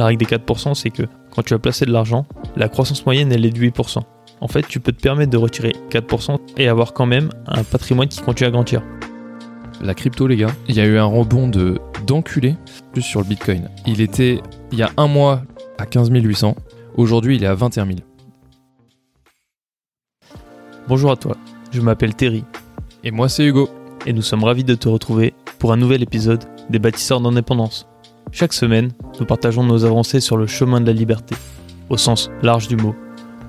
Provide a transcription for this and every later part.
la règle des 4%, c'est que quand tu vas placer de l'argent, la croissance moyenne, elle est de 8%. En fait, tu peux te permettre de retirer 4% et avoir quand même un patrimoine qui continue à grandir. La crypto, les gars, il y a eu un rebond de d'enculé plus sur le Bitcoin. Il était, il y a un mois, à 15 800. Aujourd'hui, il est à 21 000. Bonjour à toi, je m'appelle Terry Et moi, c'est Hugo. et nous sommes ravis de te retrouver pour un nouvel épisode des bâtisseurs d'indépendance. Chaque semaine, nous partageons nos avancées sur le chemin de la liberté, au sens large du mot.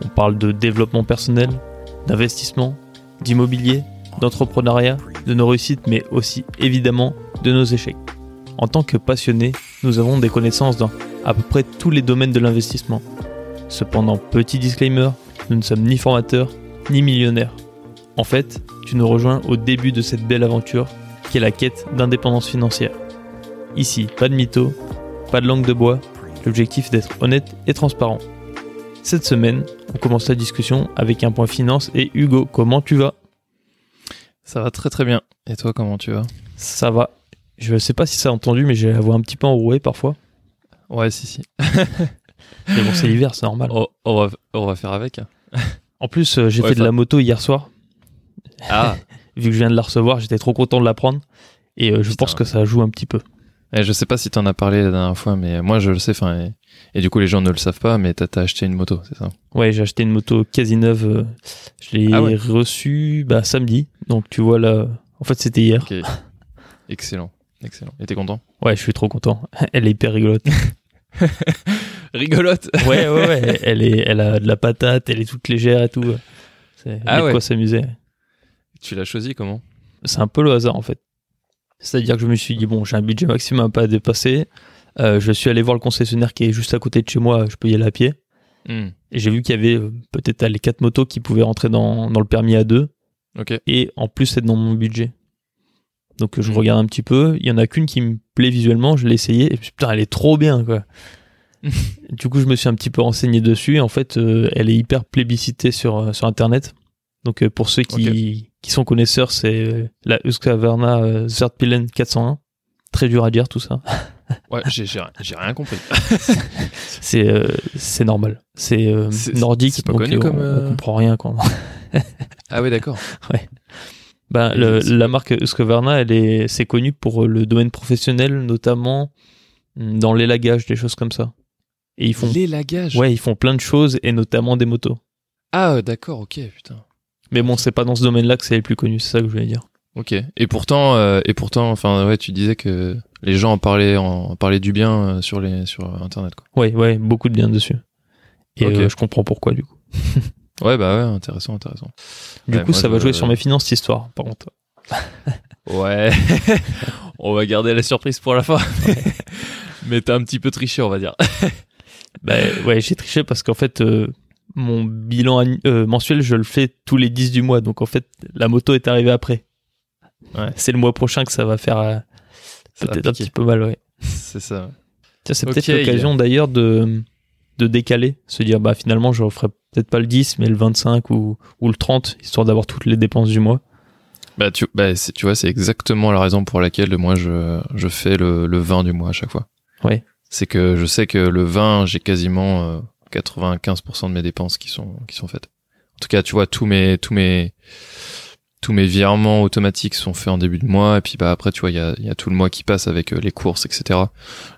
On parle de développement personnel, d'investissement, d'immobilier, d'entrepreneuriat, de nos réussites, mais aussi évidemment de nos échecs. En tant que passionnés, nous avons des connaissances dans à peu près tous les domaines de l'investissement. Cependant, petit disclaimer, nous ne sommes ni formateurs ni millionnaires. En fait, tu nous rejoins au début de cette belle aventure qui est la quête d'indépendance financière. Ici, pas de mytho, pas de langue de bois, l'objectif est d'être honnête et transparent. Cette semaine, on commence la discussion avec un point finance et Hugo, comment tu vas? Ça va très très bien. Et toi, comment tu vas? Ça va. Je sais pas si ça a entendu, mais j'ai la voix un petit peu enrouée parfois. Ouais, si, si. Mais bon, c'est l'hiver, c'est normal. Oh, on, va, on va faire avec. En plus, euh, j'ai Ouais, fait de la moto hier soir. Ah Vu que je viens de la recevoir, j'étais trop content de la prendre. Et euh, je Putain. pense que ça joue un petit peu. Et je sais pas si t'en as parlé la dernière fois, mais moi je le sais. Enfin, et, et du coup les gens ne le savent pas, mais t'as t'as acheté une moto, c'est ça? Ouais, j'ai acheté une moto quasi neuve. euh, Je l'ai Ah ouais. reçue bah, samedi. Donc tu vois là. En fait, c'était hier. Excellent, excellent. Et t'es content? Ouais, je suis trop content. Elle est hyper rigolote. Rigolote? Ouais, ouais, ouais. Elle, est, elle a de la patate, elle est toute légère et tout. C'est Ah ouais. quoi s'amuser. Tu l'as choisi comment? C'est un peu le hasard en fait. C'est-à-dire que je me suis dit, bon, j'ai un budget maximum à pas dépasser. Euh, je suis allé voir le concessionnaire qui est juste à côté de chez moi. Je peux y aller à pied. Hmm, Et j'ai vu qu'il y avait euh, peut-être les quatre motos qui pouvaient rentrer dans, dans le permis à deux. Et en plus, être dans mon budget. Donc je Mhm. regarde un petit peu. Il y en a qu'une qui me plaît visuellement. Je l'ai essayé. Et putain, elle est trop bien, quoi. du coup, je me suis un petit peu renseigné dessus. Et en fait, euh, elle est hyper plébiscitée sur, sur Internet. Donc pour ceux qui, qui sont connaisseurs, c'est euh, la Husqvarna euh, Zertpilen 401. Très dur à dire tout ça. Ouais, j'ai rien- j'ai rien compris. C'est euh, c'est normal. C'est euh, nordique, c'est pas donc connu comme, on, euh, on comprend rien. Quoi. Ah ouais, d'accord. Ben, le- c'est- la marque Husqvarna, elle est, c'est connu pour le domaine professionnel, notamment mm, dans l'élagage, des choses comme ça. Et ils font, L'élagage. ouais, ils font plein de choses et notamment des motos. Ah d'accord, ok, putain. Mais bon, c'est pas dans ce domaine-là que c'est le plus connu, c'est ça que je voulais dire. Ok. Et pourtant, euh, et pourtant, enfin ouais, tu disais que les gens en parlaient, en, en parlaient du bien euh, sur les sur internet quoi. Ouais, ouais, beaucoup de bien dessus. Et euh, je comprends pourquoi du coup. Ouais bah ouais, intéressant, intéressant. Du Ouais, coup, moi, ça va jouer sur mes finances cette histoire, par contre. Ouais. on va garder la surprise pour la fin. Mais t'as un petit peu triché, on va dire. Bah, ouais, j'ai triché parce qu'en fait, euh, mon bilan euh, mensuel, je le fais tous les 10 du mois. Donc en fait, la moto est arrivée après. Ouais. C'est le mois prochain que ça va faire euh, peut-être un petit peu mal, ouais. C'est ça. Tiens, c'est peut-être l'occasion d'ailleurs de, de décaler, se dire bah finalement je referai peut-être pas le 10 mais le 25 ou, ou le 30 histoire d'avoir toutes les dépenses du mois. Bah tu, bah, c'est- tu vois, c'est exactement la raison pour laquelle moi je, je fais le, le 20 du mois à chaque fois. Ouais. C'est que je sais que le 20, j'ai quasiment euh, 95% de mes dépenses qui sont qui sont faites. En tout cas, tu vois, tous mes tous mes tous mes virements automatiques sont faits en début de mois et puis bah après tu vois il y a, y a tout le mois qui passe avec euh, les courses etc.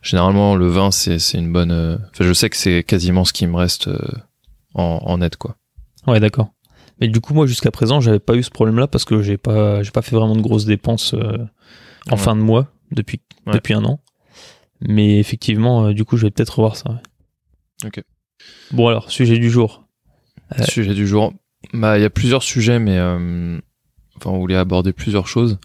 Généralement le 20 c'est c'est une bonne. euh, Enfin je sais que c'est quasiment ce qui me reste euh, en, en net quoi. Ouais, d'accord. Mais du coup moi jusqu'à présent j'avais pas eu ce problème là parce que j'ai pas j'ai pas fait vraiment de grosses dépenses en Ouais. fin de mois depuis Ouais. depuis un an. Mais effectivement du coup je vais peut-être revoir ça. ouais. Ok. Bon alors sujet du jour. Ouais. Sujet du jour. Bah, il y a plusieurs sujets, mais euh, enfin, on voulait aborder plusieurs choses.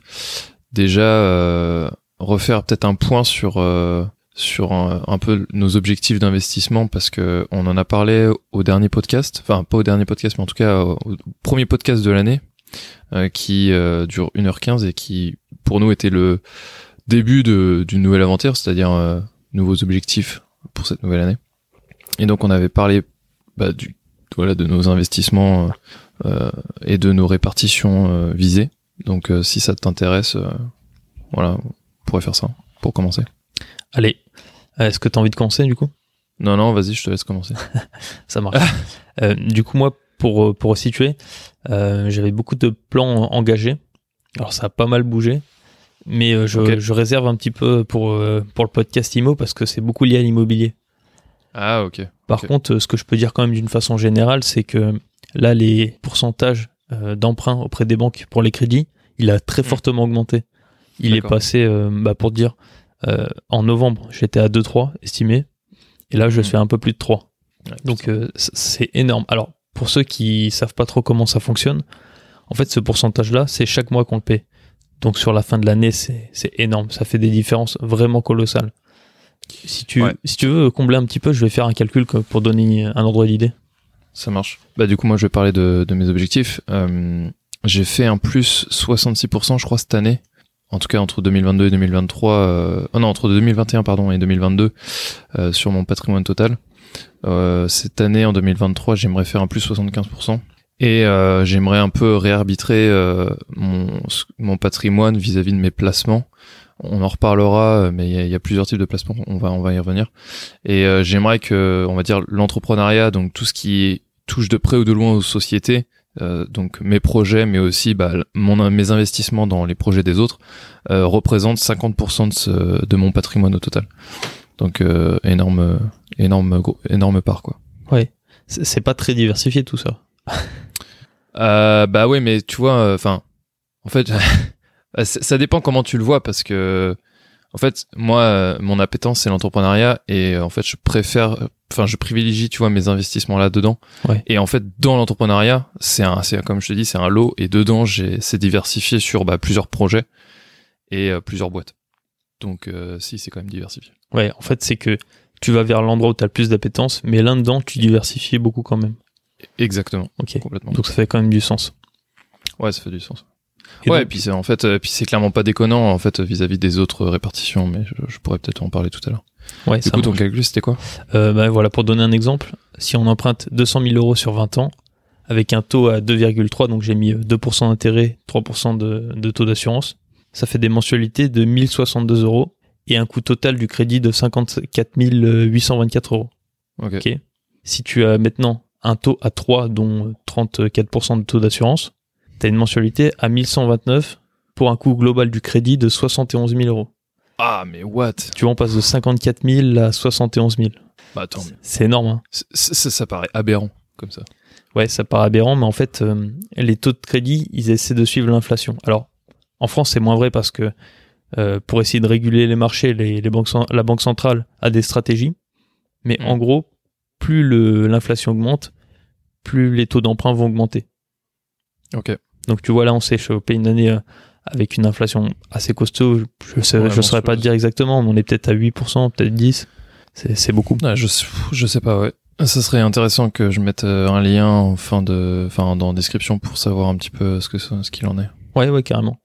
Déjà, euh, refaire peut-être un point sur euh, sur un, peu nos objectifs d'investissement parce que on en a parlé au dernier podcast, enfin pas au dernier podcast, mais en tout cas au, premier podcast de l'année euh, qui euh, dure 1h15 et qui pour nous était le début d'une nouvelle aventure, c'est-à-dire euh, nouveaux objectifs pour cette nouvelle année. Et donc on avait parlé bah, du voilà de nos investissements euh, et de nos répartitions euh, visées. Donc euh, si ça t'intéresse, euh, voilà, on pourrait faire ça pour commencer. Allez. Euh, Est-ce que tu as envie de commencer du coup? Non, non, vas-y, je te laisse commencer. Ça marche. Euh, du coup, moi, pour, pour situer, euh, j'avais beaucoup de plans engagés. Alors, ça a pas mal bougé. Mais euh, je, réserve un petit peu pour, euh, pour le podcast IMO parce que c'est beaucoup lié à l'immobilier. Ah, ok. Par contre, ce que je peux dire quand même d'une façon générale, c'est que là, les pourcentages euh, d'emprunt auprès des banques pour les crédits, il a très Mm. fortement augmenté. Il est passé, euh, bah, pour te dire, euh, en novembre, j'étais à 2-3 estimé, et là, je suis à un peu plus de 3. Ouais, Donc, euh, c'est énorme. Alors, pour ceux qui savent pas trop comment ça fonctionne, en fait, ce pourcentage-là, c'est chaque mois qu'on le paie. Donc, sur la fin de l'année, c'est énorme. Ça fait des différences vraiment colossales. Si tu, Ouais. si tu veux combler un petit peu, je vais faire un calcul pour donner un ordre d'idée. Ça marche. Bah du coup moi je vais parler de, de mes objectifs. Euh, j'ai fait un plus 66% je crois cette année. En tout cas entre 2022 et 2023. Euh, oh non entre 2021 pardon et 2022 euh, sur mon patrimoine total. Cette année en 2023 j'aimerais faire un plus 75%. Et j'aimerais un peu réarbitrer mon, mon patrimoine vis-à-vis de mes placements. On en reparlera, euh, mais il y, a- il y a plusieurs types de placements. On va, on va y revenir. Et euh, j'aimerais que, on va dire, l'entrepreneuriat, donc tout ce qui touche de près ou de loin aux sociétés, euh, donc mes projets, mais aussi bah, mon, mes investissements dans les projets des autres, euh, représentent 50% de, ce, de mon patrimoine au total. Donc euh, énorme, énorme, énorme part quoi. Ouais. C'est pas très diversifié tout ça. Euh, bah ouais, mais tu vois, enfin, en fait, ça ça dépend comment tu le vois parce que, en fait, moi, euh, mon appétence c'est l'entrepreneuriat et euh, en fait, je préfère, enfin, je privilégie, tu vois, mes investissements là dedans. Ouais. Et en fait, dans l'entrepreneuriat, c'est un, c'est comme je te dis, c'est un lot et dedans, j'ai, c'est diversifié sur bah, plusieurs projets et euh, plusieurs boîtes. Donc, euh, si, c'est quand même diversifié. Ouais, en fait, c'est que tu vas vers l'endroit où tu as le plus d'appétence, mais là-dedans, tu diversifies beaucoup quand même. Exactement, Ok. complètement. Donc ça fait quand même du sens. ouais, ça fait du sens. Et ouais, donc- et puis c'est en fait, euh, puis c'est clairement pas déconnant en fait vis-à-vis des autres répartitions, mais je, je pourrais peut-être en parler tout à l'heure. ouais, Du coup, ton calcul, c'était quoi? Euh, bah, voilà, pour donner un exemple, si on emprunte 200 000 euros sur 20 ans, avec un taux à 2,3, donc j'ai mis euh, 2% d'intérêt, 3% de, de taux d'assurance, ça fait des mensualités de 1062 euros et un coût total du crédit de 54 824 euros. Ok. Si tu as maintenant un taux à 3, dont 34% de taux d'assurance, tu as une mensualité à 1129 pour un coût global du crédit de 71 000 euros. Ah, mais what? Tu vois, on passe de 54 000 à 71 000. Bah attends, C'est énorme, hein ça paraît aberrant comme ça. Ouais, ça paraît aberrant, mais en fait, euh, les taux de crédit, ils essaient de suivre l'inflation. Alors, en France, c'est moins vrai parce que euh, pour essayer de réguler les marchés, les, les banques, cen- la Banque centrale a des stratégies. Mais Mm. en gros, plus l'inflation augmente, plus les taux d'emprunt vont augmenter. Ok. Donc, tu vois, là, on s'est chopé une année euh, avec une inflation assez costaud. Je ne Ouais, saurais pas te dire exactement, mais on est peut-être à 8%, peut-être 10%. C'est beaucoup. Ah, je, je sais pas, ouais. Ça serait intéressant que je mette euh, un lien en fin de, enfin, dans la description pour savoir un petit peu ce que ce qu'il en est. Ouais, ouais, carrément.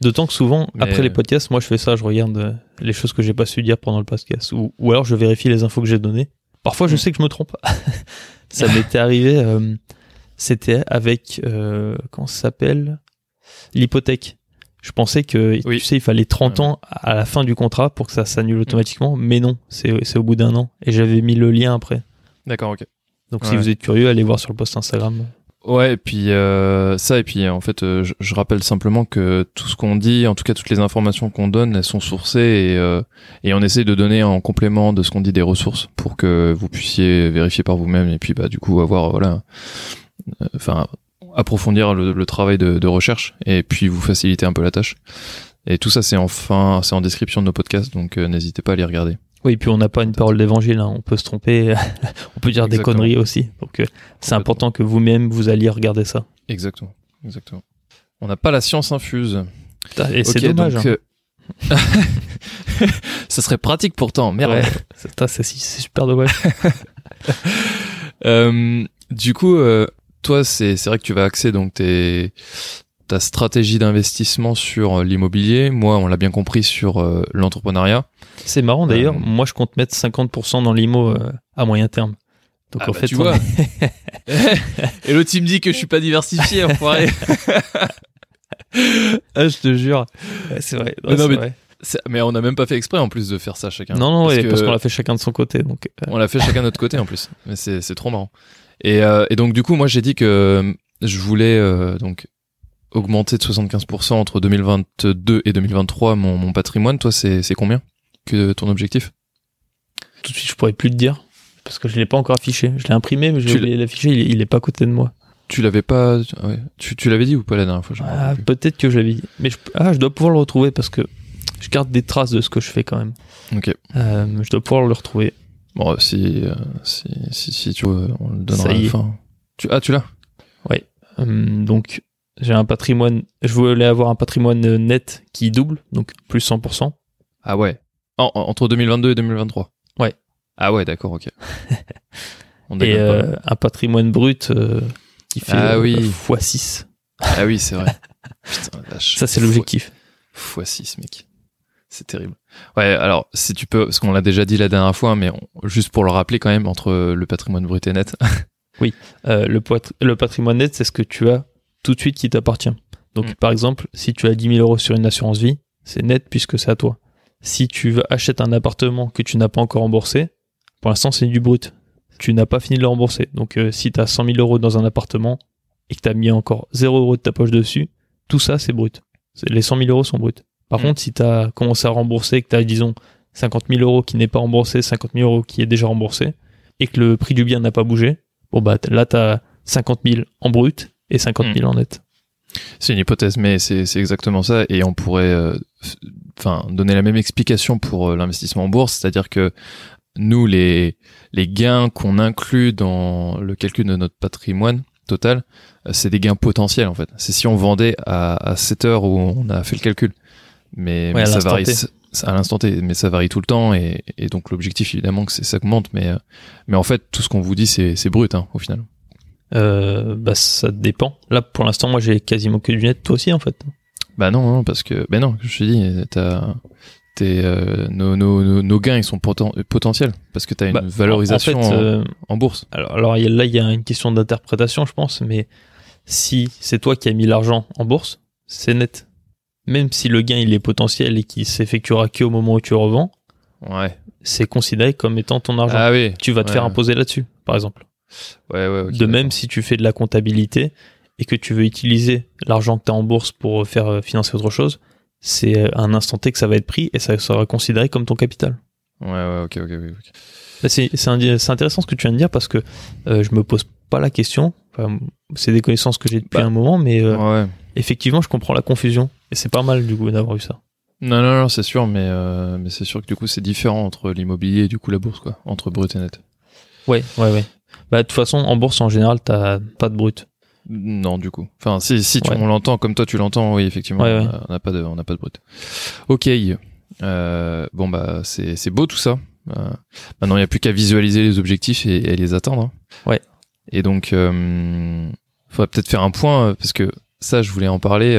D'autant que souvent, Mais- après les podcasts, moi je fais ça, je regarde euh, les choses que j'ai pas su dire pendant le podcast. Ou, ou alors je vérifie les infos que j'ai données. Parfois, je Mm. sais que je me trompe. ça m'était arrivé, euh, c'était avec, euh, comment ça s'appelle? L'hypothèque. Je pensais que, Oui. tu sais, il fallait 30 Ouais. ans à la fin du contrat pour que ça s'annule automatiquement. Mais non, c'est c'est au bout d'un an. Et j'avais mis le lien après. D'accord, ok. Donc si vous êtes curieux, allez voir sur le post Instagram. Ouais, et puis euh, ça, et puis en fait, euh, je, je rappelle simplement que tout ce qu'on dit, en tout cas toutes les informations qu'on donne, elles sont sourcées et, euh, et on essaie de donner en complément de ce qu'on dit des ressources pour que vous puissiez vérifier par vous-même et puis bah du coup avoir voilà, enfin approfondir le, le travail de, de recherche et puis vous faciliter un peu la tâche. Et tout ça, c'est enfin, c'est en description de nos podcasts, donc euh, n'hésitez pas à les regarder. Oui, puis on n'a pas une parole d'évangile, hein. on peut se tromper, on peut dire des conneries aussi. Donc euh, c'est important que vous-même vous alliez regarder ça. Exactement, exactement. On n'a pas la science infuse. Et c'est dommage. donc, hein. euh, ça serait pratique pourtant, merde. Ouais, c'est super dommage. Euh, du coup, euh, toi, c'est vrai que tu vas axer donc tes ta stratégie d'investissement sur euh, l'immobilier. Moi, on l'a bien compris sur euh, l'entrepreneuriat. c'est marrant d'ailleurs, Euh, moi je compte mettre 50% dans l'IMO euh, à moyen terme. Donc Ah en bah, fait, tu vois. Et l'autre, il me dit que je suis pas diversifié, enfoiré. ah, je te jure. Ouais, c'est vrai. Mais non, c'est mais vrai. C'est- Mais on n'a même pas fait exprès en plus de faire ça chacun. Non, non, Parce ouais, qu'on l'a fait chacun de son côté. Donc, On l'a fait chacun de notre côté en plus. Mais c'est trop marrant. Et, euh, et donc du coup, moi j'ai dit que euh, je voulais euh, donc augmenter de 75% entre 2022 et 2023 mon, mon patrimoine. Toi, c'est combien que ton objectif? Tout de suite, je pourrais plus te dire. Parce que je l'ai pas encore affiché. Je l'ai imprimé, mais oublié de l'afficher. Il, il est pas à côté de moi. Tu l'avais pas ouais. Tu, tu l'avais dit ou pas la dernière fois je Ah, peut-être que je l'avais dit. Mais je, ah, je dois pouvoir le retrouver parce que je garde des traces de ce que je fais quand même. Ok. Euh, je dois pouvoir le retrouver. Bon, euh, si, si, si, si tu veux, on le donnera Ça à y la est. fin. Tu, ah, tu l'as? Euh, donc, j'ai un patrimoine. Je voulais avoir un patrimoine euh, net qui double, donc plus 100%. Ah ouais. En- en- entre 2022 et 2023 Ouais. Ah ouais, d'accord, ok. On Et euh, un patrimoine brut euh, qui fait Ah oui. x6. Ah oui, c'est vrai. Putain. Ça, c'est l'objectif. Fois 6, mec. C'est terrible. Ouais, alors, si tu peux, parce qu'on l'a déjà dit la dernière fois, mais on- juste pour le rappeler quand même, entre le patrimoine brut et net. Euh, le, patrimoine net, c'est ce que tu as tout de suite qui t'appartient. Donc, Mm. par exemple, si tu as 10 000 euros sur une assurance vie, c'est net puisque c'est à toi. Si tu achètes un appartement que tu n'as pas encore remboursé, pour l'instant, c'est du brut. Tu n'as pas fini de le rembourser. Donc, euh, si tu as 100 000 euros dans un appartement et que tu as mis encore 0 euros de ta poche dessus, tout ça, c'est brut. Les 100 000 euros sont bruts. Par Mm. contre, si tu as commencé à rembourser, que tu as, disons, 50 000 euros qui n'est pas remboursé, 50 000 euros qui est déjà remboursé, et que le prix du bien n'a pas bougé, bon bah là tu as 50 000 en brut et 50 000 en net. C'est une hypothèse, mais c'est c'est exactement ça. Et on pourrait, euh, enfin, donner la même explication pour euh, l'investissement en bourse, c'est-à-dire que nous, les les gains qu'on inclut dans le calcul de notre patrimoine total, euh, c'est des gains potentiels en fait. C'est si on vendait à, à cette heure où on a fait le calcul. Mais, ça varie T. à l'instant T, mais ça varie tout le temps et, et donc l'objectif évidemment que c'est ça augmente, mais euh, mais en fait tout ce qu'on vous dit c'est brut hein, au final. Euh, bah ça dépend. Là pour l'instant moi j'ai quasiment que du net, toi aussi en fait. Bah non, non, parce que ben non, je te dis, t'as euh, nos, nos, nos, gains ils sont poten- potentiels parce que t'as une Bah, valorisation en, en, fait, euh, en bourse. alors, alors là il y a une question d'interprétation je pense, mais si c'est toi qui as mis l'argent en bourse, c'est net. Même si le gain il est potentiel et qui s'effectuera que au moment où tu revends, Ouais. c'est considéré comme étant ton argent. Ah oui. tu vas te ouais. faire imposer là-dessus, par exemple. Ouais, ouais. ok, de même, si tu fais de la comptabilité et que tu veux utiliser l'argent que tu as en bourse pour faire euh, financer autre chose, c'est euh, un instant T que ça va être pris et ça sera considéré comme ton capital. Ouais, ouais, ok, ok. Là, C'est intéressant ce que tu viens de dire parce que euh, je me pose pas la question. Enfin, c'est des connaissances que j'ai depuis Bah, un moment, mais euh, Ouais. effectivement, je comprends la confusion. C'est pas mal du coup d'avoir eu ça. Non, non, non, c'est sûr, mais euh, mais c'est sûr que du coup c'est différent entre l'immobilier et du coup la bourse quoi, entre brut et net. Ouais, ouais, ouais. Bah, de toute façon, en bourse, en général, t'as pas de brut. Non, du coup. Enfin, si, si tu- Ouais. on l'entend comme toi tu l'entends, oui, effectivement. Ouais, ouais. On n'a pas de, on n'a pas de brut. Ok. Euh, bon bah c'est c'est beau tout ça. Euh, maintenant il n'y a plus qu'à visualiser les objectifs et, et les atteindre. hein. Ouais. Et donc, euh, faudrait peut-être faire un point parce que ça, je voulais en parler.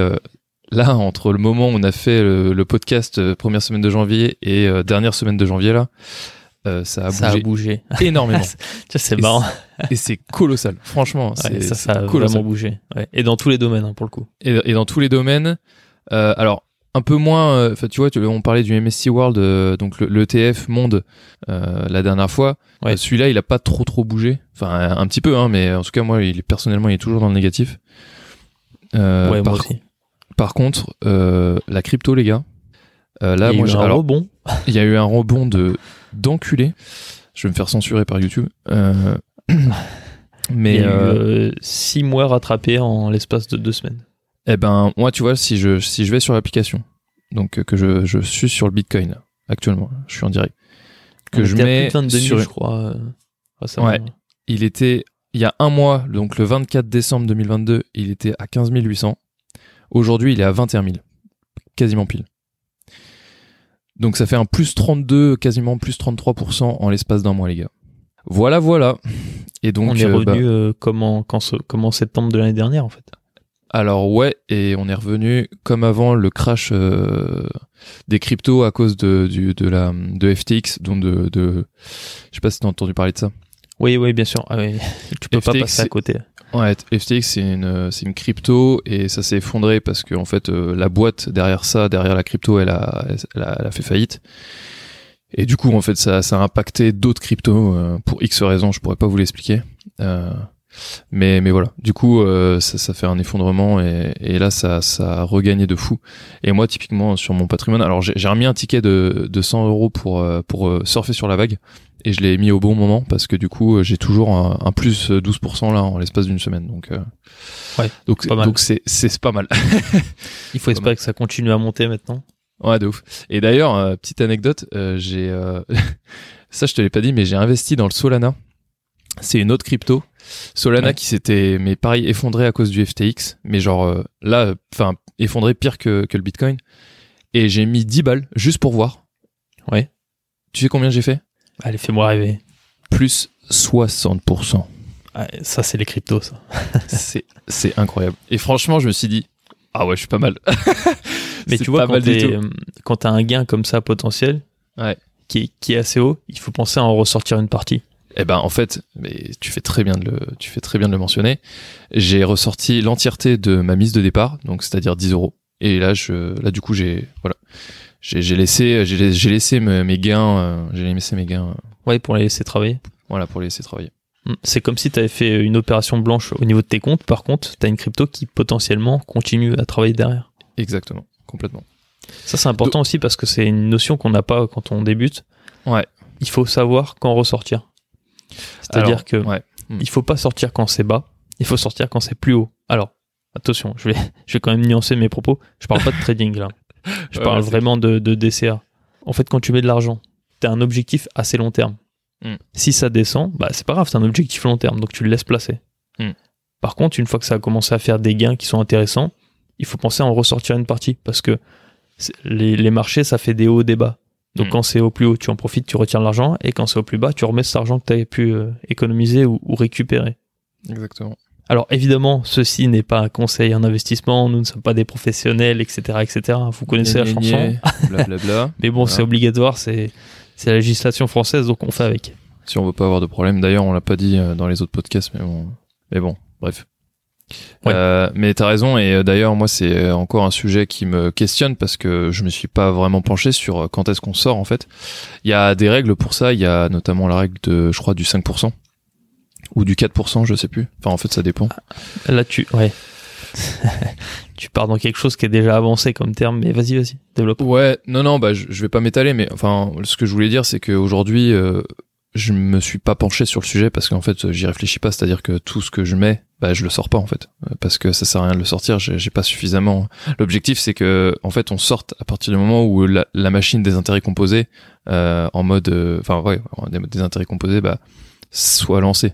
Là, entre le moment où on a fait le, le podcast euh, première semaine de janvier et euh, dernière semaine de janvier là, euh, ça a ça a bougé bougé. énormément. C'est marrant. et c'est colossal. Franchement, Ouais, ça, ça a colossal. vraiment bougé. Ouais. Et dans tous les domaines, hein, pour le coup. et, et dans tous les domaines. Alors un peu moins. tu vois, tu- on parlait du MSC World, donc le- l'ETF Monde la dernière fois. Ouais. Celui-là, il a pas trop trop bougé. Enfin, un, petit peu, hein, mais en tout cas, moi, il personnellement, il est toujours dans le négatif. Ouais, par, moi aussi. Par contre, euh, la crypto, les gars. euh, là, Il y a moi, eu j'ai- un alors, rebond. il y a eu un rebond de d'enculé. Je vais me faire censurer par YouTube. Euh, mais il y a eu six mois rattrapés en l'espace de deux semaines. Eh ben, moi, tu vois, si je, si je vais sur l'application, donc que je, je suis sur le Bitcoin, là, actuellement, je suis en direct, que On je à mets plus de 22 000, sur, je crois. Ouais. il était, il y a un mois, donc le 24 décembre 2022, il était à 15 800. Aujourd'hui, il est à 21 000. Quasiment pile. Donc ça fait un plus 32, quasiment plus 33% en l'espace d'un mois, les gars. Voilà, voilà. Et donc, on est euh, bah, revenu euh, comme, en, quand ce- comme en septembre de l'année dernière, en fait? Alors ouais, et on est revenu comme avant le crash euh, des cryptos à cause de du, de la de FTX, donc de, de je sais pas si t'as entendu parler de ça. Oui, oui, bien sûr. Ah, oui. tu peux pas passer à côté. Ouais, FTX c'est une c'est une crypto et ça s'est effondré parce que en fait euh, la boîte derrière ça, derrière la crypto, elle a elle a, elle a fait faillite. Et du coup en fait ça ça a impacté d'autres cryptos euh, pour X raisons, je pourrais pas vous l'expliquer. Euh, mais mais voilà, du coup euh, ça, ça fait un effondrement et, et là ça ça a regagné de fou. Et moi typiquement sur mon patrimoine, alors j'ai remis un ticket de de 100 euros pour euh, pour euh, surfer sur la vague et je l'ai mis au bon moment parce que du coup j'ai toujours un, un plus 12% là en l'espace d'une semaine. Donc euh, Ouais, donc donc c'est c'est pas mal. Il faut espérer que ça continue à monter maintenant. ouais de ouf. Et d'ailleurs euh, petite anecdote euh, j'ai euh, ça je te l'ai pas dit mais j'ai investi dans le Solana. C'est une autre crypto Solana Ouais. qui s'était mais pareil effondré à cause du FTX mais genre euh, là enfin effondré pire que que le Bitcoin et j'ai mis 10 balles juste pour voir Ouais. tu sais combien j'ai fait? Allez, fais-moi rêver. plus 60% Ah, ça, c'est les cryptos, ça. c'est c'est incroyable. Et franchement, je me suis dit ah ouais, je suis pas mal. Mais tu vois, quand tout. euh, un gain comme ça potentiel, Ouais. qui, est, qui est assez haut, il faut penser à en ressortir une partie. Eh ben en fait, mais tu fais très bien de le tu fais très bien de le mentionner. J'ai ressorti l'entièreté de ma mise de départ, donc c'est-à-dire 10 euros. Et là, je là du coup j'ai voilà j'ai laissé j'ai j'ai laissé me- mes gains euh, j'ai laissé mes gains euh, Ouais, pour les laisser travailler. voilà pour les laisser travailler. Mm. C'est comme si tu avais fait une opération blanche au niveau de tes comptes. Par contre, tu as une crypto qui potentiellement continue à travailler derrière. Exactement, complètement. Ça, c'est important aussi parce que c'est une notion qu'on n'a pas quand on débute. Ouais. Il faut savoir quand ressortir. C'est-à-dire que ouais. il faut pas sortir quand c'est bas, il faut sortir quand c'est plus haut. Alors, attention, je vais, je vais quand même nuancer mes propos. Je parle pas de trading là. Je parle ouais, vraiment de, de DCA. En fait, quand tu mets de l'argent, tu as un objectif assez long terme. Mm. Si ça descend, bah c'est pas grave, c'est un objectif long terme, donc tu le laisses placer. Mm. Par contre, une fois que ça a commencé à faire des gains qui sont intéressants, il faut penser à en ressortir une partie parce que les, les marchés, ça fait des hauts, des bas. Donc Mm. quand c'est au plus haut, tu en profites, tu retires l'argent, et quand c'est au plus bas, tu remets cet argent que tu avais pu euh, économiser ou, ou récupérer. Exactement. Alors évidemment, ceci n'est pas un conseil en investissement, nous ne sommes pas des professionnels, etc. etc. Vous connaissez la Gna, gna, chanson, mais bon, Voilà. c'est obligatoire, c'est c'est la législation française, donc on fait avec. si on veut pas avoir de problème. D'ailleurs, on l'a pas dit euh, dans les autres podcasts, mais bon, mais bon, bref. Ouais. Euh, mais t'as raison et euh, d'ailleurs moi c'est euh, encore un sujet qui me questionne parce que je me suis pas vraiment penché sur euh, quand est-ce qu'on sort en fait. Il y a des règles pour ça, il y a notamment la règle de je crois du 5% ou du 4%, je sais plus. Enfin en fait ça dépend. Là, tu, ouais, tu pars dans quelque chose qui est déjà avancé comme terme, mais vas-y, vas-y, développe. Ouais, non non, bah je, je vais pas m'étaler mais enfin ce que je voulais dire c'est qu'aujourd'hui euh, je me suis pas penché sur le sujet parce qu'en fait j'y réfléchis pas, c'est-à-dire que tout ce que je mets, bah je le sors pas en fait Euh, parce que ça sert à rien de le sortir, j'ai pas suffisamment. L'objectif c'est que en fait on sorte à partir du moment où la, la machine des intérêts composés euh, en mode euh, enfin ouais, des, des intérêts composés bah soit lancée.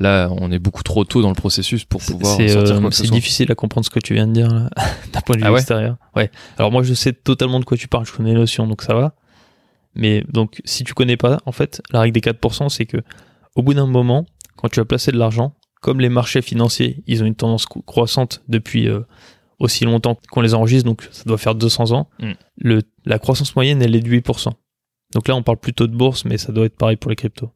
Là, on est beaucoup trop tôt dans le processus pour C'est pouvoir c'est, sortir euh, ce c'est difficile à comprendre ce que tu viens de dire là, d'un point de vue Ah ouais? extérieur. Ouais. Alors moi, je sais totalement de quoi tu parles, je connais les notions, donc ça va. Mais donc, si tu connais pas, en fait, la règle des 4%, c'est que au bout d'un moment, quand tu as placé de l'argent, comme les marchés financiers, ils ont une tendance cro- croissante depuis euh, aussi longtemps qu'on les enregistre, donc ça doit faire 200 ans, Mm. le, la croissance moyenne, elle est de 8%. Donc là, on parle plutôt de bourse, mais ça doit être pareil pour les cryptos.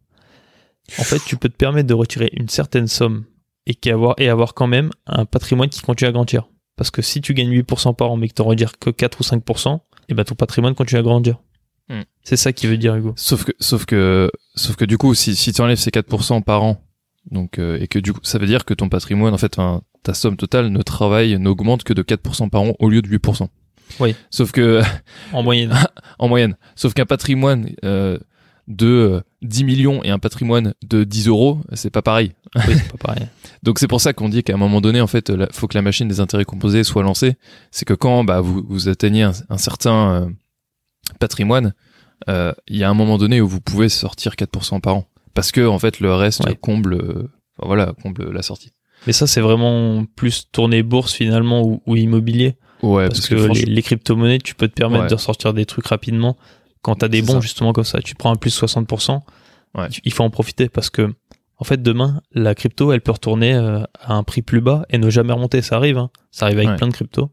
En fait, tu peux te permettre de retirer une certaine somme et, avoir, et avoir quand même un patrimoine qui continue à grandir. Parce que si tu gagnes 8% par an, mais que tu retires que 4 ou 5%, et ben ton patrimoine continue à grandir. C'est ça qui veut dire, Hugo. Sauf que, sauf que, sauf que du coup, si, si tu enlèves ces 4% par an, donc, euh, et que du coup, ça veut dire que ton patrimoine, en fait, enfin, ta somme totale ne travaille, n'augmente que de 4% par an au lieu de 8%. Oui. Sauf que, En moyenne. en moyenne. Sauf qu'un patrimoine, euh, de euh, 10 millions et un patrimoine de 10 euros, c'est pas pareil. oui, c'est pas pareil. Donc c'est pour ça qu'on dit qu'à un moment donné, en fait, il faut que la machine des intérêts composés soit lancée. C'est que quand bah, vous, vous atteignez un, un certain euh, patrimoine, euh, il y a un moment donné où vous pouvez sortir 4% par an. Parce que en fait, le reste Ouais. comble, euh, enfin, voilà, comble la sortie. Mais ça, c'est vraiment plus tourné bourse finalement ou, ou immobilier. Ouais, parce, que, les, franchement- les crypto-monnaies, tu peux te permettre Ouais. de ressortir des trucs rapidement. Quand t'as des C'est bons, ça. justement, comme ça, tu prends un plus 60%, Ouais. il faut en profiter parce que, en fait, demain, la crypto, elle peut retourner euh, à un prix plus bas et ne jamais remonter. Ça arrive, hein. Ça arrive avec plein de cryptos.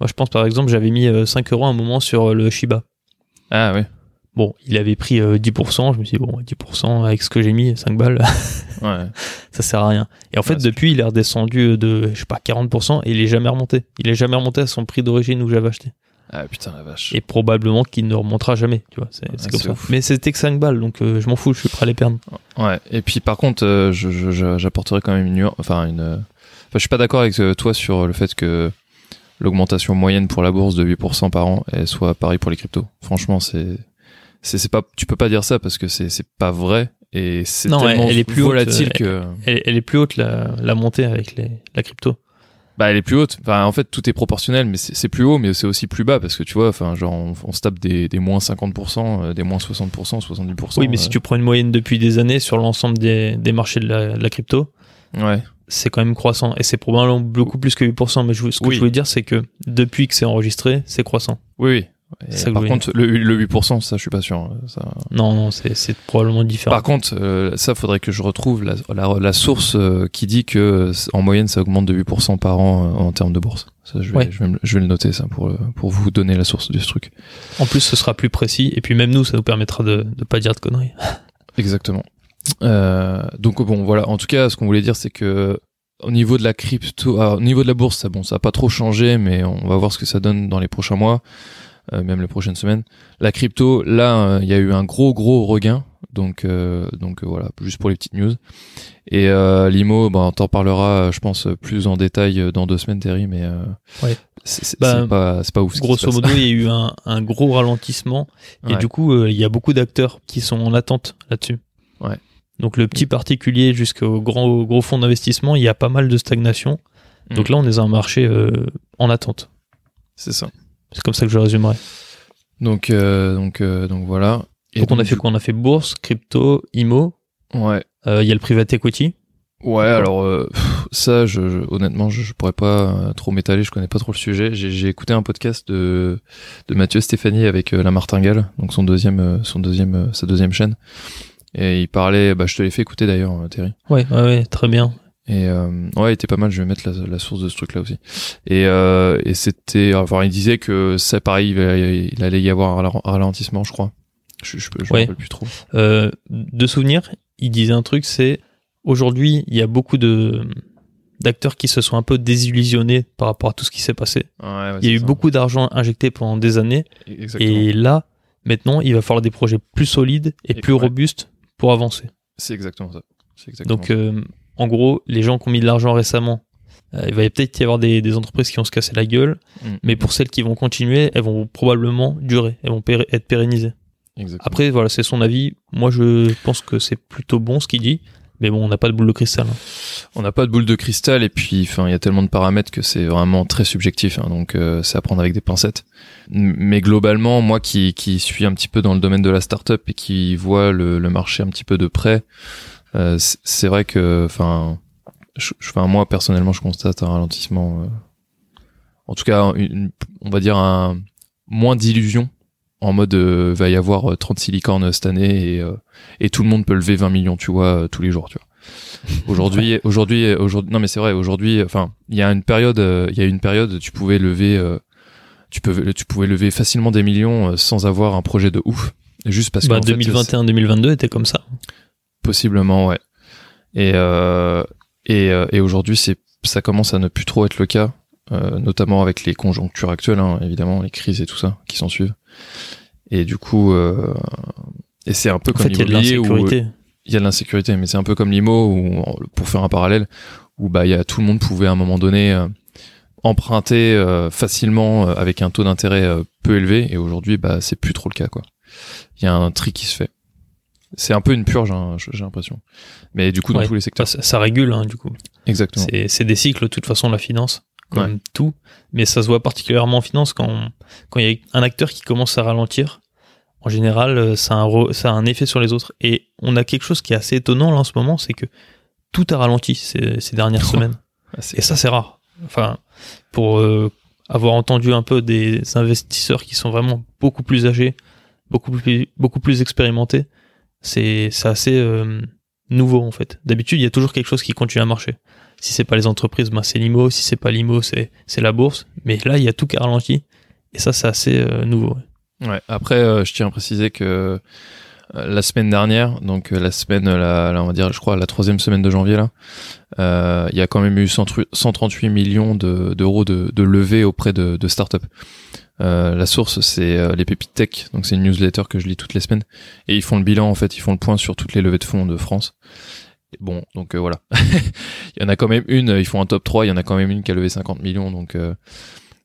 Moi, je pense, par exemple, j'avais mis euh, 5 euros un moment sur le Shiba. Ah ouais. Bon, il avait pris euh, 10%, je me suis dit, bon, 10% avec ce que j'ai mis, 5 balles, Ouais. ça sert à rien. Et en fait, Ouais, depuis, il est redescendu de, je sais pas, 40% et il est jamais remonté. Il est jamais remonté à son prix d'origine où j'avais acheté. Ah putain la vache. Et probablement qu'il ne remontera jamais, tu vois, c'est c'est Ouais, comme c'est ça. ouf. Mais c'était que 5 balles, donc euh, je m'en fous, je suis prêt à les perdre. Ouais. Et puis par contre, euh, je- je- je- j'apporterai quand même une nuance. Enfin une. euh, Enfin, je suis pas d'accord avec euh, toi sur le fait que l'augmentation moyenne pour la bourse de 8% par an elle soit pareil pour les cryptos. Franchement, c'est c'est c'est pas. Tu peux pas dire ça parce que c'est c'est pas vrai et c'est Non, tellement elle- elle est plus volatile euh, que. Elle, elle est plus haute, la, la montée avec les, la crypto. Bah, elle est plus haute. Enfin, en fait, tout est proportionnel, mais c'est plus haut, mais c'est aussi plus bas parce que tu vois, enfin, genre, on, on se tape des, des moins 50%, euh, des moins 60%, 70%. Oui, mais si euh, tu prends une moyenne depuis des années sur l'ensemble des, des marchés de la, de la crypto, Ouais. c'est quand même croissant. Et c'est probablement beaucoup plus que 8%. Mais je, ce que Oui. je voulais dire, c'est que depuis que c'est enregistré, c'est croissant. Oui, oui. Ça par contre, le, le 8%, ça, je suis pas sûr. hein, Ça... Non, non, c'est probablement différent. Par contre, euh, ça, faudrait que je retrouve la, la, la source euh, qui dit que euh, en moyenne, ça augmente de 8% par an euh, en termes de bourse. Ça, je vais, Ouais. je vais, me- je vais le noter, ça, pour, pour vous donner la source de ce truc. En plus, ce sera plus précis. Et puis même nous, ça nous permettra de ne pas dire de conneries. Exactement. Donc bon, voilà. En tout cas, ce qu'on voulait dire, c'est que au niveau de la crypto, alors, au niveau de la bourse, ça, bon, ça a pas trop changé, mais on va voir ce que ça donne dans les prochains mois, même les prochaines semaines. La crypto, là, euh, il y a eu un gros gros regain. Donc euh, donc euh, voilà, juste pour les petites news. Et euh, l'IMO, bah, on t'en parlera, euh, je pense, plus en détail euh, dans deux semaines, Terry, mais euh, Ouais. c'est Bah, pas c'est pas ouf. Grosso modo, il y a eu un, un gros ralentissement. Et du coup, euh, il y a beaucoup d'acteurs qui sont en attente là-dessus. Ouais. Donc le petit particulier jusqu'au grand gros fonds d'investissement, il y a pas mal de stagnation. Donc Mm. là, on est dans un marché euh, en attente. c'est ça. C'est comme ça que je résumerais. Donc euh, donc euh, donc voilà. Et donc on a fait quoi? On a fait bourse, crypto, IMO. Ouais. Euh, Il y a le private equity. Ouais, alors euh, ça, je, je- honnêtement, je, je pourrais pas trop m'étaler, je connais pas trop le sujet. J'ai écouté un podcast de, de Mathieu Stéphanie avec euh, La Martingale, donc son deuxième, son deuxième, sa deuxième chaîne. Et il parlait, bah je te l'ai fait écouter d'ailleurs, Terry. Ouais, ouais, ouais, très bien. Et euh, ouais, il était pas mal. Je vais mettre la, la source de ce truc-là aussi. Et, euh, et c'était, enfin, il disait que ça, pareil, il, allait- il allait y avoir un ralen- un ralentissement, je crois. Je, je, je me Ouais. rappelle plus trop. Euh, de souvenir, il disait un truc, c'est aujourd'hui, il y a beaucoup de d'acteurs qui se sont un peu désillusionnés par rapport à tout ce qui s'est passé. Ouais, ouais, Il y a eu ça. beaucoup d'argent injecté pendant des années Exactement. et là, maintenant, il va falloir des projets plus solides et, Et plus robustes pour avancer. C'est exactement ça. Exactement Donc, euh, en gros, les gens qui ont mis de l'argent récemment, euh, il va peut-être y avoir des, des entreprises qui vont se casser la gueule. Mm. mais pour celles qui vont continuer, elles vont probablement durer, elles vont être pérennisées. Exactement. Après, voilà, c'est son avis. Moi, je pense que c'est plutôt bon ce qu'il dit, mais bon, on n'a pas de boule de cristal. hein. On n'a pas de boule de cristal et puis enfin il y a tellement de paramètres que c'est vraiment très subjectif hein, donc euh, c'est à prendre avec des pincettes. Mais globalement moi qui qui suis un petit peu dans le domaine de la startup et qui vois le, le marché un petit peu de près, euh, c'est vrai que enfin je, moi personnellement je constate un ralentissement euh, en tout cas une- on va dire un moins d'illusion en mode euh, va y avoir euh, 36 licornes cette année et euh, et tout le monde peut lever 20 millions tu vois euh, tous les jours tu vois. Aujourd'hui, aujourd'hui, aujourd'hui, non mais c'est vrai. Aujourd'hui, enfin, il y a une période, euh, il y a une période, tu pouvais lever, euh, tu peux, tu pouvais lever facilement des millions euh, sans avoir un projet de ouf, juste parce Bah, que 2021-2022 était comme ça. Possiblement, ouais. Et euh, et, euh, et aujourd'hui, c'est, ça commence à ne plus trop être le cas, euh, notamment avec les conjonctures actuelles, hein, évidemment, les crises et tout ça qui s'en suivent. Et du coup, et c'est un peu En comme fait, il y a de l'insécurité. il y a de l'insécurité, mais c'est un peu comme l'IMO, où, pour faire un parallèle, où bah, il y a, tout le monde pouvait à un moment donné emprunter euh, facilement euh, avec un taux d'intérêt euh, peu élevé, et aujourd'hui, bah, c'est plus trop le cas. quoi. Il y a un tri qui se fait. C'est un peu une purge, hein, j'ai l'impression. Mais du coup, dans Ouais. tous les secteurs. ça, ça régule, hein, du coup. Exactement. C'est des cycles, de toute façon, la finance, comme Ouais. tout. Mais ça se voit particulièrement en finance quand quand il y a un acteur qui commence à ralentir. En général, euh, ça a, un re- ça a un effet sur les autres. Et on a quelque chose qui est assez étonnant là en ce moment, c'est que tout a ralenti ces, ces dernières semaines. Ah, Et ça, c'est rare. Enfin, pour euh, avoir entendu un peu des investisseurs qui sont vraiment beaucoup plus âgés, beaucoup plus, beaucoup plus expérimentés, c'est assez euh, nouveau en fait. D'habitude, il y a toujours quelque chose qui continue à marcher. Si c'est pas les entreprises, ben c'est l'IMO. Si c'est pas l'IMO, c'est la bourse. Mais là, il y a tout qui a ralenti. Et ça, c'est assez euh, nouveau. Après, euh, je tiens à préciser que la semaine dernière, donc la semaine, la, on va dire, je crois, la troisième semaine de janvier là, il y a quand même eu 100 138 millions de- d'euros de, levée auprès de startups. Euh, la source, c'est euh, les Pépites Tech, donc c'est une newsletter que je lis toutes les semaines, et ils font le bilan en fait, ils font le point sur toutes les levées de fonds de France. Et Bon, donc euh, voilà. il y en a quand même une, ils font un top 3, il y en a quand même une qui a levé 50 millions, donc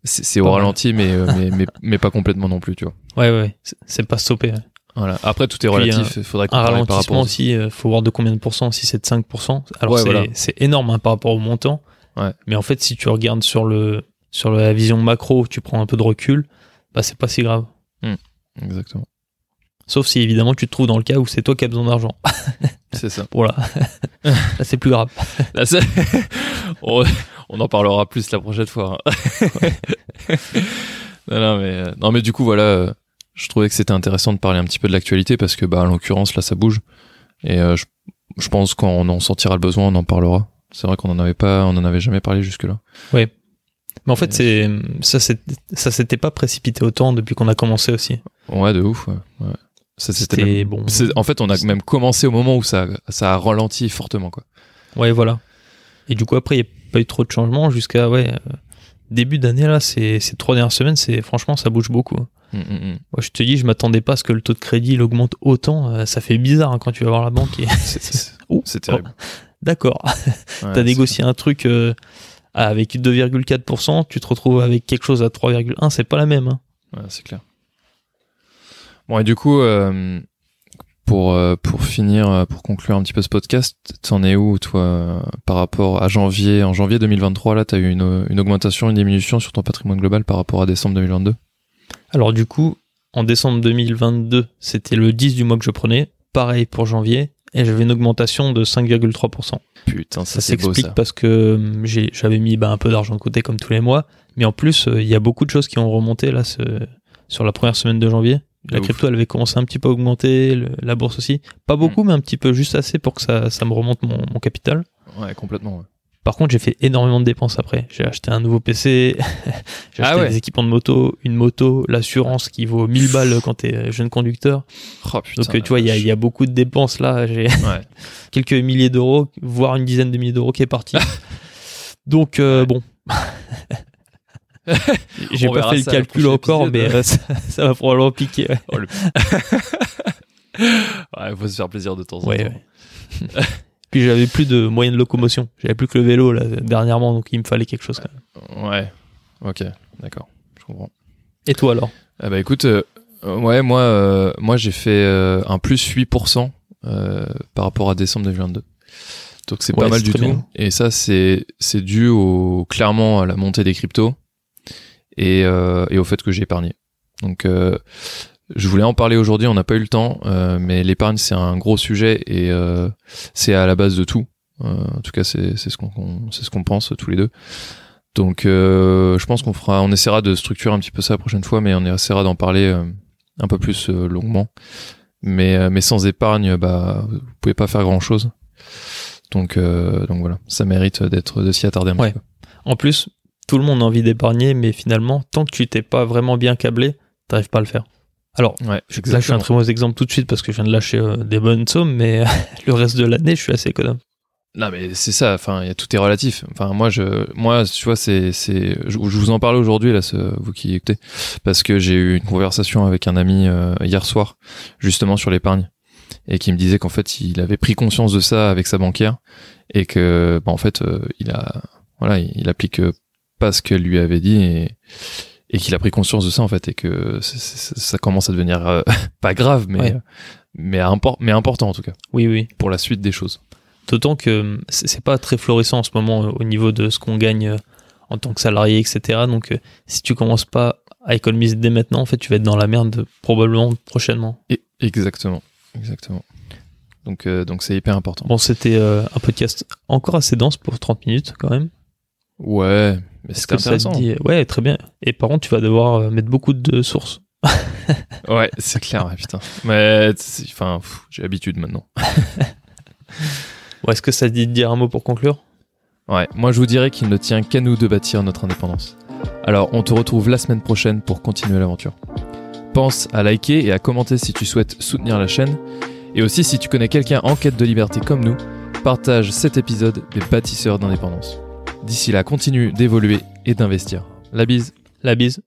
c'est au mal. ralenti, mais, mais, mais, mais pas complètement non plus, tu vois. Ouais, ouais, c'est- pas stoppé. ouais. Voilà. Après, tout est relatif. Il faudrait Un par ralentissement rapport. aux- aussi, euh, faut voir de combien de pourcents, si c'est de 5%. Alors Ouais, c'est voilà. c'est énorme hein, par rapport au montant. Ouais. Mais en fait, si tu regardes sur le sur la vision macro, tu prends un peu de recul, bah c'est pas si grave. Exactement. Sauf si évidemment tu te trouves dans le cas où c'est toi qui as besoin d'argent. C'est ça. Voilà. Là c'est plus grave. Là, on, on en parlera plus la prochaine fois. hein. non, non, mais euh, non, mais du coup, voilà. euh, Je trouvais que c'était intéressant de parler un petit peu de l'actualité parce que, bah, en l'occurrence, là, ça bouge. Et euh, je, je pense quand on en sentira le besoin, on en parlera. C'est vrai qu'on en avait pas, on en avait jamais parlé jusque-là. Mais en fait, c'est ça ça s'était pas précipité autant depuis qu'on a commencé aussi. Ouais, de ouf. Ouais. c'était même- bon. En fait, on a même commencé au moment où ça, ça a ralenti fortement, quoi. Ouais, voilà. Et du coup, après, il n'y a pas eu trop de changements jusqu'à ouais, euh, début d'année, là, ces, ces trois dernières semaines, c'est franchement, ça bouge beaucoup. Mm, mm. Moi, je te dis, je m'attendais pas à ce que le taux de crédit il augmente autant. euh, ça fait bizarre hein, quand tu vas voir la banque. Et... C'est- terrible. oh, D'accord. Ouais, T'as négocié un truc euh, avec 2,4%, tu te retrouves avec quelque chose à 3,1%, c'est pas la même. hein. Ouais, c'est clair. Bon, et du coup, euh, pour, euh, pour finir, euh, pour conclure un petit peu ce podcast, t'en es où, toi, par rapport à janvier En janvier 2023, là, t'as eu une, une augmentation, une diminution sur ton patrimoine global par rapport à décembre 2022 Alors, du coup, en décembre 2022, c'était le 10 du mois que je prenais. Pareil pour janvier. Et j'avais une augmentation de 5,3%. Putain, Ça ça, s'explique parce que j'ai- j'avais mis bah, un peu d'argent de côté comme tous les mois. Mais en plus, euh, il y a beaucoup de choses qui ont remonté là ce- sur la première semaine de janvier. La crypto, elle avait commencé un petit peu à augmenter, le- la bourse aussi. Pas Mm. beaucoup, mais un petit peu, juste assez pour que ça, ça me remonte mon, mon capital. Ouais, complètement, ouais. Par contre, j'ai fait énormément de dépenses après. J'ai acheté un nouveau PC, j'ai Ah acheté ouais. des équipements de moto, une moto, l'assurance qui vaut 1000 balles quand t'es euh, jeune conducteur. Oh, putain, Donc, euh, tu vois, il y a, il y a beaucoup de dépenses là. J'ai Ouais. quelques milliers d'euros, voire une dizaine de milliers d'euros qui est parti. Donc, euh, bon. J'ai pas fait le calcul encore, épisode. mais euh, ça, ça va probablement piquer. ouais. Oh, le- ouais, faut se faire plaisir de temps en temps. Puis j'avais plus de moyens de locomotion. J'avais plus que le vélo là, dernièrement, donc il me fallait quelque chose. Quand même. Ouais. Ok, d'accord. Je comprends. Et toi alors? Ah bah écoute, euh, ouais, moi, euh, moi j'ai fait euh, un plus 8% euh, par rapport à décembre 2022. Donc c'est Ouais, pas mal du tout. bien. Et ça, c'est c'est dû au clairement à la montée des cryptos et, et au fait que j'ai épargné. Donc je voulais en parler aujourd'hui, on n'a pas eu le temps, euh, mais l'épargne c'est un gros sujet et euh, c'est à la base de tout. Euh, en tout cas, c'est c'est ce qu'on c'est ce qu'on pense tous les deux. Donc, je pense qu'on fera, on essaiera de structurer un petit peu ça la prochaine fois, mais on essaiera d'en parler un peu plus longuement. Mais, mais sans épargne, bah, vous pouvez pas faire grand chose. Donc, donc voilà, ça mérite d'être de s'y attarder un Ouais. petit peu. En plus, tout le monde a envie d'épargner, mais finalement, tant que tu t'es pas vraiment bien câblé, t'arrives pas à le faire. Alors, Ouais, là, je suis un très mauvais exemple tout de suite parce que je viens de lâcher euh, des bonnes sommes, mais le reste de l'année, je suis assez économe. Non mais c'est ça. Enfin, il y a tout est relatif. Enfin, moi, je, moi, tu vois, c'est, c'est, je, je vous en parle aujourd'hui là, ce- vous qui écoutez, parce que j'ai eu une conversation avec un ami euh, hier soir, justement sur l'épargne, et qui me disait qu'en fait, il avait pris conscience de ça avec sa banquière, et que, bah, en fait, euh, il a, voilà, il, il applique euh, pas ce qu'elle lui avait dit, et, et qu'il a pris conscience de ça en fait, et que ça commence à devenir euh, pas grave, mais, Ouais. euh, mais, impor- mais important en tout cas Oui, oui. pour la suite des choses. D'autant que hum, c'est pas très florissant en ce moment euh, au niveau de ce qu'on gagne euh, en tant que salarié, etc. Donc, euh, si tu commences pas à économiser dès maintenant, en fait, tu vas être dans la merde probablement prochainement. Et exactement, exactement. Donc euh, donc c'est hyper important. Bon, c'était euh, un podcast encore assez dense pour 30 minutes quand même. Ouais, mais c'est intéressant. Dit... Ouais, très bien. Et par contre, tu vas devoir euh, mettre beaucoup de sources. ouais, c'est clair, putain. Mais enfin, j'ai l'habitude maintenant. bon, est-ce que ça dit de dire un mot pour conclure? Ouais, moi je vous dirais qu'il ne tient qu'à nous de bâtir notre indépendance. Alors, on te retrouve la semaine prochaine pour continuer l'aventure. Pense à liker et à commenter si tu souhaites soutenir la chaîne. Et aussi, si tu connais quelqu'un en quête de liberté comme nous, partage cet épisode des bâtisseurs d'indépendance. D'ici là, continue d'évoluer et d'investir. La bise. La bise.